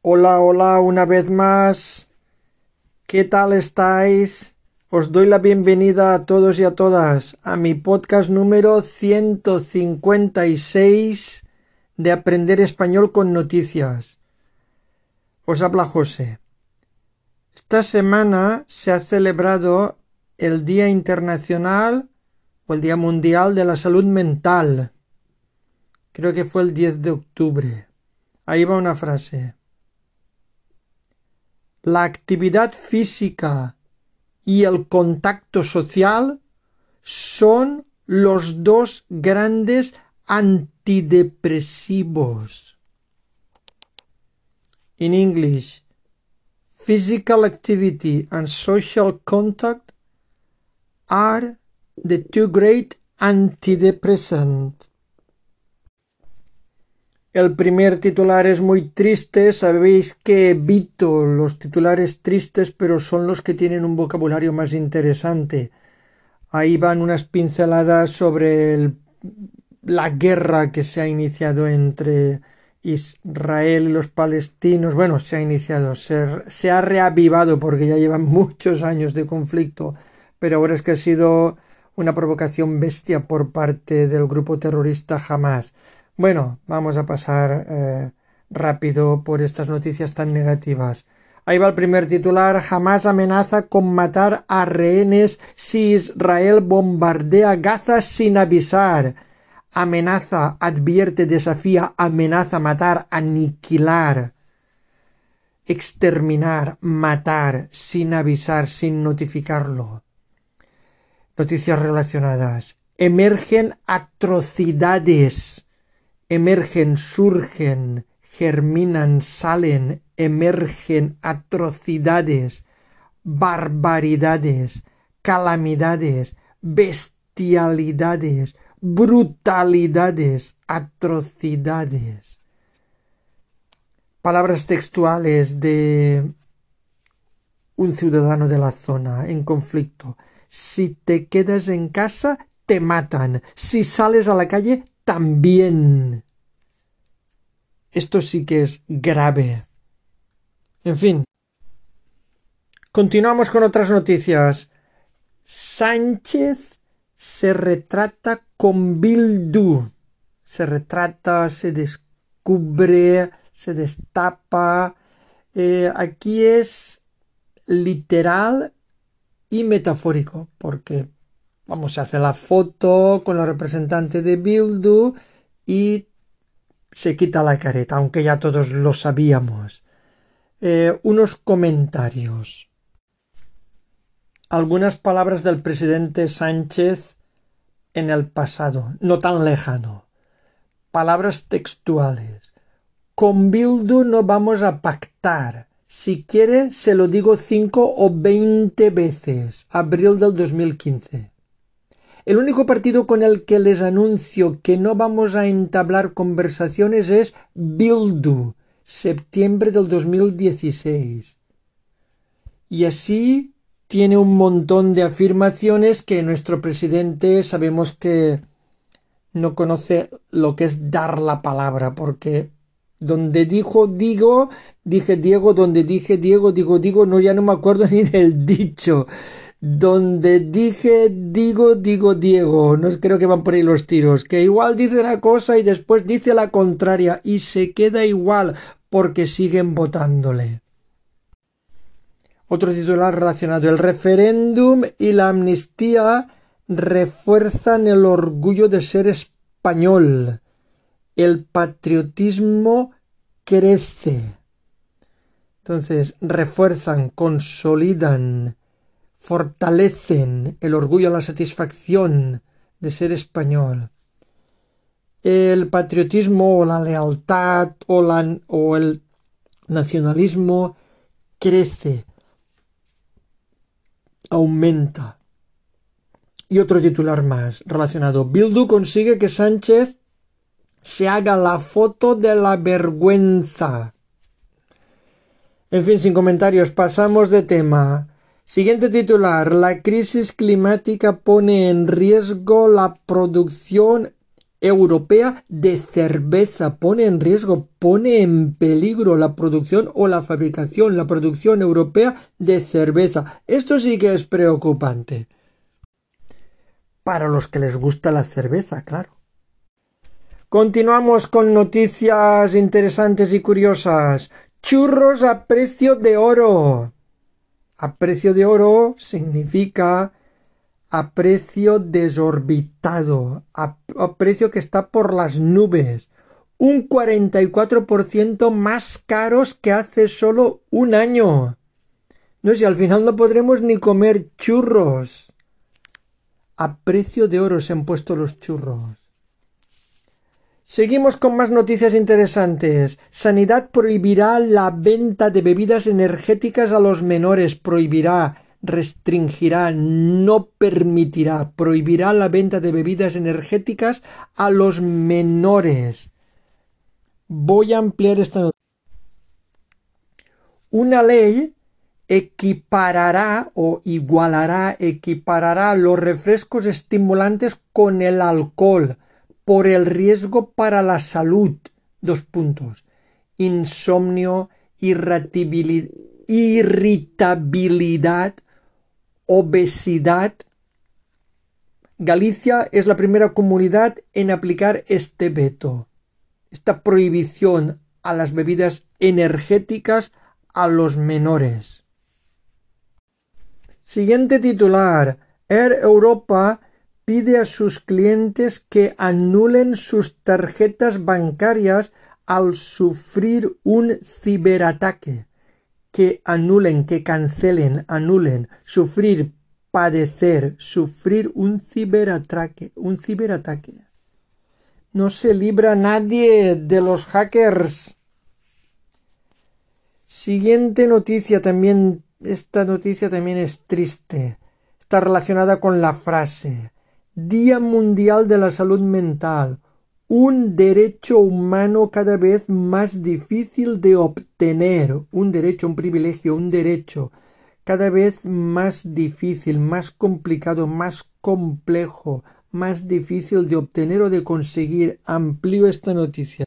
Hola, hola, una vez más. ¿Qué tal estáis? Os doy la bienvenida a todos y a todas a mi podcast número 156 de Aprender Español con Noticias. Os habla José. Esta semana se ha celebrado el Día Internacional o el Día Mundial de la Salud Mental. Creo que fue el 10 de octubre. Ahí va una frase. La actividad física y el contacto social son los dos grandes antidepresivos. In English, physical activity and social contact are the two great antidepressants. El primer titular es muy triste. Sabéis que evito los titulares tristes, pero son los que tienen un vocabulario más interesante. Ahí van unas pinceladas sobre la guerra que se ha iniciado entre Israel y los palestinos. Bueno, se ha iniciado, se, se ha reavivado porque ya llevan muchos años de conflicto, pero ahora es que ha sido una provocación bestia por parte del grupo terrorista Hamas. Bueno, vamos a pasar eh, rápido por estas noticias tan negativas. Ahí va el primer titular. Jamás amenaza con matar a rehenes si Israel bombardea Gaza sin avisar. Amenaza, advierte, desafía, amenaza, matar, aniquilar. Exterminar, matar, sin avisar, sin notificarlo. Noticias relacionadas. Emergen atrocidades emergen, surgen, germinan, salen, emergen atrocidades, barbaridades, calamidades, bestialidades, brutalidades, atrocidades. Palabras textuales de un ciudadano de la zona en conflicto. Si te quedas en casa, te matan. Si sales a la calle, también. Esto sí que es grave. En fin. Continuamos con otras noticias. Sánchez se retrata con Bildu. Se retrata, se descubre, se destapa. Eh, aquí es literal y metafórico, porque Vamos, a hacer la foto con la representante de Bildu y se quita la careta, aunque ya todos lo sabíamos. Eh, unos comentarios. Algunas palabras del presidente Sánchez en el pasado, no tan lejano. Palabras textuales. Con Bildu no vamos a pactar. Si quiere, se lo digo cinco o veinte veces. Abril del 2015. El único partido con el que les anuncio que no vamos a entablar conversaciones es Bildu, septiembre del 2016. Y así tiene un montón de afirmaciones que nuestro presidente sabemos que no conoce lo que es dar la palabra, porque donde dijo digo, dije Diego, donde dije Diego, digo digo, no ya no me acuerdo ni del dicho donde dije digo, digo Diego, no creo que van por ahí los tiros, que igual dice una cosa y después dice la contraria y se queda igual porque siguen votándole. Otro titular relacionado, el referéndum y la amnistía refuerzan el orgullo de ser español. El patriotismo crece. Entonces, refuerzan, consolidan fortalecen el orgullo, la satisfacción de ser español. El patriotismo o la lealtad o, o el nacionalismo crece, aumenta. Y otro titular más relacionado. Bildu consigue que Sánchez se haga la foto de la vergüenza. En fin, sin comentarios, pasamos de tema. Siguiente titular. La crisis climática pone en riesgo la producción europea de cerveza pone en riesgo, pone en peligro la producción o la fabricación, la producción europea de cerveza. Esto sí que es preocupante. Para los que les gusta la cerveza, claro. Continuamos con noticias interesantes y curiosas. Churros a precio de oro. A precio de oro significa a precio desorbitado, a, precio que está por las nubes, un 44% más caros que hace solo un año. No sé, al final no podremos ni comer churros. A precio de oro se han puesto los churros. Seguimos con más noticias interesantes. Sanidad prohibirá la venta de bebidas energéticas a los menores. Prohibirá restringirá, no permitirá, prohibirá la venta de bebidas energéticas a los menores. Voy a ampliar esta Una ley equiparará o igualará, equiparará los refrescos estimulantes con el alcohol por el riesgo para la salud. Dos puntos. Insomnio, irritabilidad obesidad. Galicia es la primera comunidad en aplicar este veto, esta prohibición a las bebidas energéticas a los menores. Siguiente titular. Air Europa pide a sus clientes que anulen sus tarjetas bancarias al sufrir un ciberataque que anulen, que cancelen, anulen, sufrir, padecer, sufrir un ciberataque, un ciberataque. No se libra nadie de los hackers. Siguiente noticia también, esta noticia también es triste. Está relacionada con la frase Día Mundial de la Salud Mental un derecho humano cada vez más difícil de obtener, un derecho, un privilegio, un derecho cada vez más difícil, más complicado, más complejo, más difícil de obtener o de conseguir. Amplío esta noticia.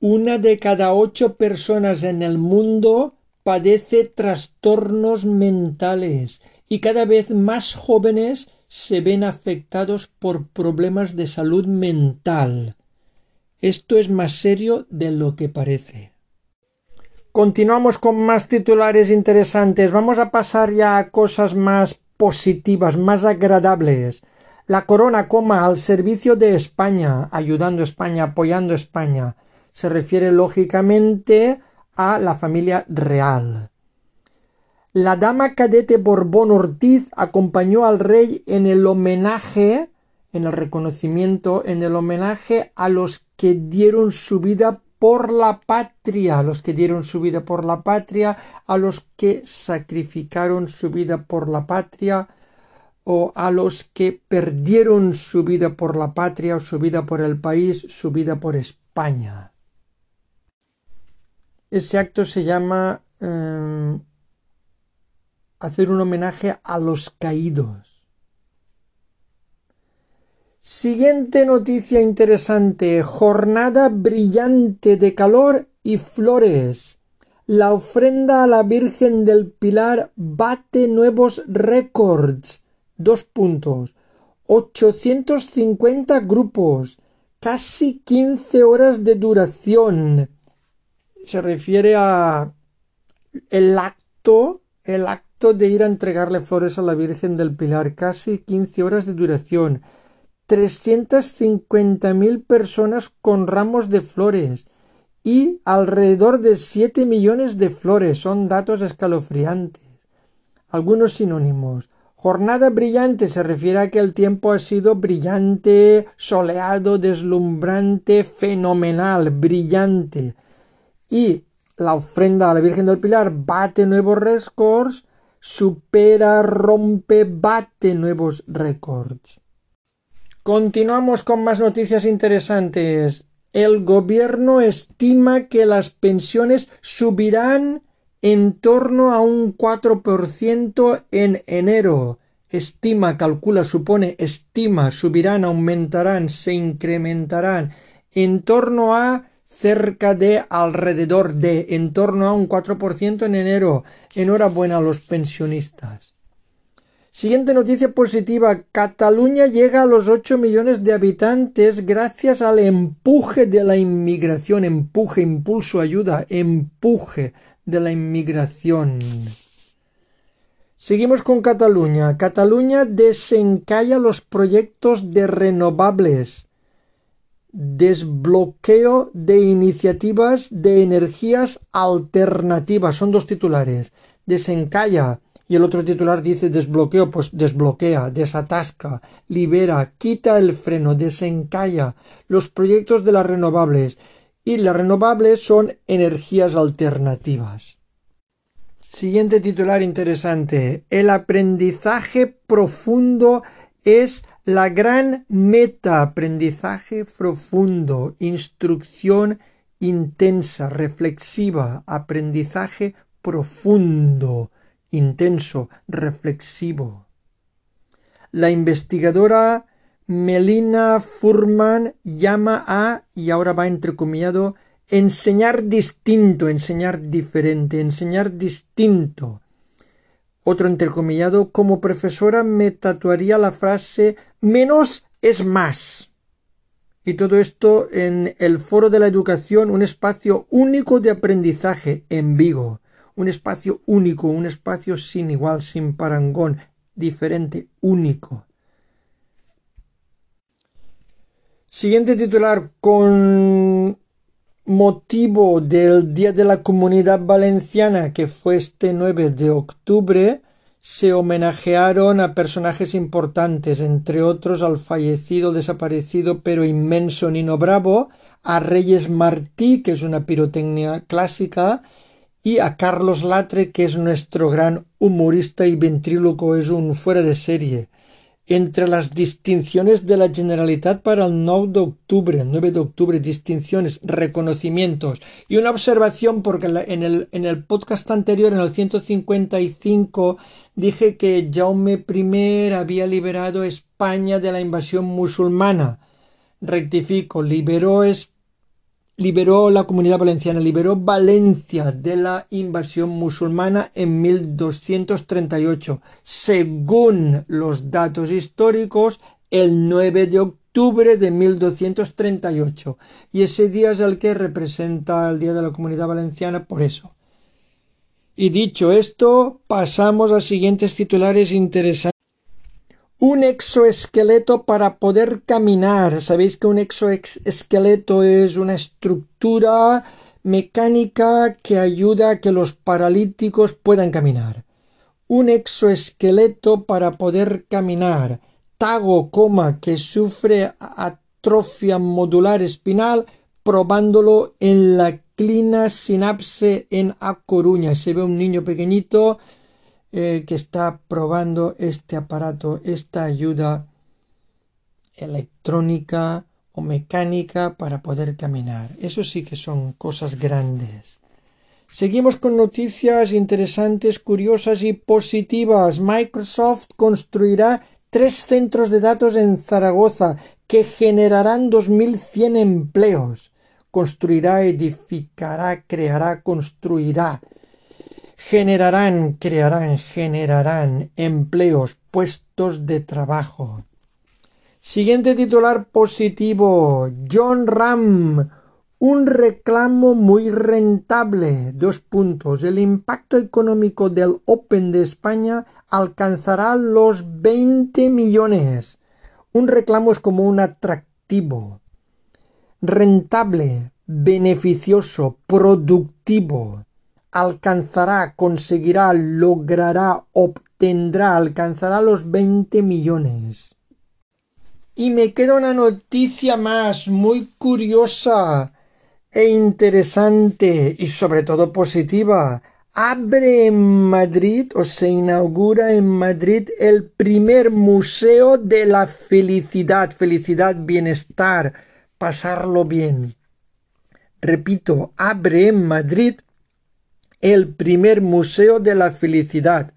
Una de cada ocho personas en el mundo padece trastornos mentales y cada vez más jóvenes se ven afectados por problemas de salud mental. Esto es más serio de lo que parece. Continuamos con más titulares interesantes. Vamos a pasar ya a cosas más positivas, más agradables. La corona coma al servicio de España, ayudando a España, apoyando a España. Se refiere lógicamente a la familia real. La dama cadete Borbón Ortiz acompañó al rey en el homenaje, en el reconocimiento, en el homenaje a los que dieron su vida por la patria, a los que dieron su vida por la patria, a los que sacrificaron su vida por la patria, o a los que perdieron su vida por la patria o su vida por el país, su vida por España. Ese acto se llama em, hacer un homenaje a los caídos. Siguiente noticia interesante. Jornada brillante de calor y flores. La ofrenda a la Virgen del Pilar bate nuevos récords. Dos puntos. 850 grupos. Casi 15 horas de duración. Se refiere a el acto, el acto de ir a entregarle flores a la Virgen del Pilar, casi 15 horas de duración, 350.000 personas con ramos de flores y alrededor de 7 millones de flores. Son datos escalofriantes. Algunos sinónimos. Jornada brillante se refiere a que el tiempo ha sido brillante, soleado, deslumbrante, fenomenal, brillante. Y la ofrenda a la Virgen del Pilar bate nuevos récords supera, rompe, bate nuevos récords. Continuamos con más noticias interesantes. El gobierno estima que las pensiones subirán en torno a un 4% en enero. estima, calcula, supone, estima, subirán, aumentarán, se incrementarán, en torno a cerca de, alrededor de, en torno a un 4% en enero. Enhorabuena a los pensionistas. Siguiente noticia positiva. Cataluña llega a los 8 millones de habitantes gracias al empuje de la inmigración. Empuje, impulso, ayuda, empuje de la inmigración. Seguimos con Cataluña. Cataluña desencalla los proyectos de renovables. Desbloqueo de iniciativas de energías alternativas. Son dos titulares. Desencalla. Y el otro titular dice desbloqueo, pues desbloquea, desatasca, libera, quita el freno, desencalla los proyectos de las renovables. Y las renovables son energías alternativas. Siguiente titular interesante. El aprendizaje profundo es la gran meta. Aprendizaje profundo. Instrucción intensa, reflexiva. Aprendizaje profundo, intenso, reflexivo. La investigadora Melina Furman llama a, y ahora va entrecomillado, enseñar distinto, enseñar diferente, enseñar distinto. Otro entrecomillado, como profesora me tatuaría la frase menos es más. Y todo esto en el Foro de la Educación, un espacio único de aprendizaje en Vigo, un espacio único, un espacio sin igual, sin parangón, diferente, único. Siguiente titular, con motivo del Día de la Comunidad Valenciana, que fue este 9 de octubre, se homenajearon a personajes importantes, entre otros al fallecido, desaparecido, pero inmenso Nino Bravo, a Reyes Martí, que es una pirotecnia clásica, y a Carlos Latre, que es nuestro gran humorista y ventríloco, es un fuera de serie entre las distinciones de la Generalitat para el 9 de octubre, 9 de octubre, distinciones, reconocimientos. Y una observación, porque en el, en el podcast anterior, en el 155, dije que Jaume I había liberado España de la invasión musulmana. Rectifico, liberó España liberó la comunidad valenciana, liberó Valencia de la invasión musulmana en 1238. Según los datos históricos, el 9 de octubre de 1238. Y ese día es el que representa el Día de la Comunidad Valenciana por eso. Y dicho esto, pasamos a siguientes titulares interesantes un exoesqueleto para poder caminar. Sabéis que un exoesqueleto es una estructura mecánica que ayuda a que los paralíticos puedan caminar. Un exoesqueleto para poder caminar. Tago, coma, que sufre atrofia modular espinal, probándolo en la clina sinapse en A Coruña. Se ve un niño pequeñito eh, que está probando este aparato, esta ayuda electrónica o mecánica para poder caminar. Eso sí que son cosas grandes. Seguimos con noticias interesantes, curiosas y positivas. Microsoft construirá tres centros de datos en Zaragoza que generarán 2.100 empleos. Construirá, edificará, creará, construirá generarán, crearán, generarán empleos, puestos de trabajo. Siguiente titular positivo. John Ram. Un reclamo muy rentable. Dos puntos. El impacto económico del Open de España alcanzará los 20 millones. Un reclamo es como un atractivo. Rentable, beneficioso, productivo alcanzará, conseguirá, logrará, obtendrá, alcanzará los 20 millones. Y me queda una noticia más muy curiosa e interesante y sobre todo positiva. Abre en Madrid o se inaugura en Madrid el primer museo de la felicidad, felicidad, bienestar, pasarlo bien. Repito, abre en Madrid el primer Museo de la Felicidad.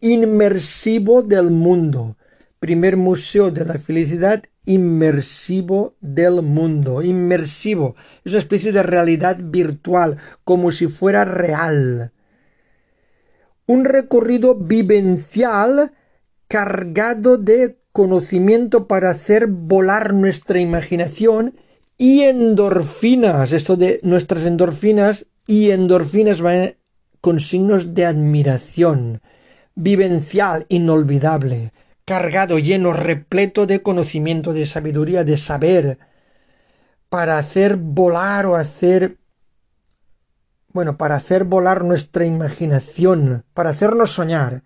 inmersivo del mundo. Primer museo de la felicidad inmersivo del mundo. Inmersivo. Es una especie de realidad virtual, como si fuera real. Un recorrido vivencial cargado de conocimiento para hacer volar nuestra imaginación y endorfinas. Esto de nuestras endorfinas y endorfinas con signos de admiración. Vivencial, inolvidable cargado, lleno, repleto de conocimiento, de sabiduría, de saber, para hacer volar o hacer bueno, para hacer volar nuestra imaginación, para hacernos soñar.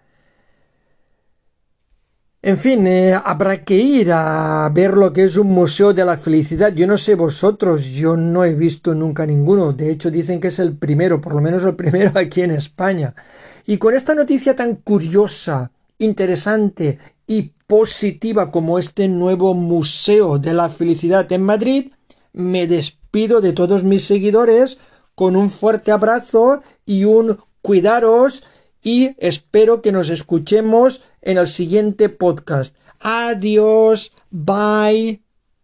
En fin, eh, habrá que ir a ver lo que es un museo de la felicidad. Yo no sé vosotros, yo no he visto nunca ninguno. De hecho, dicen que es el primero, por lo menos el primero aquí en España. Y con esta noticia tan curiosa, interesante y positiva como este nuevo Museo de la Felicidad en Madrid, me despido de todos mis seguidores con un fuerte abrazo y un cuidaros y espero que nos escuchemos en el siguiente podcast. Adiós, bye.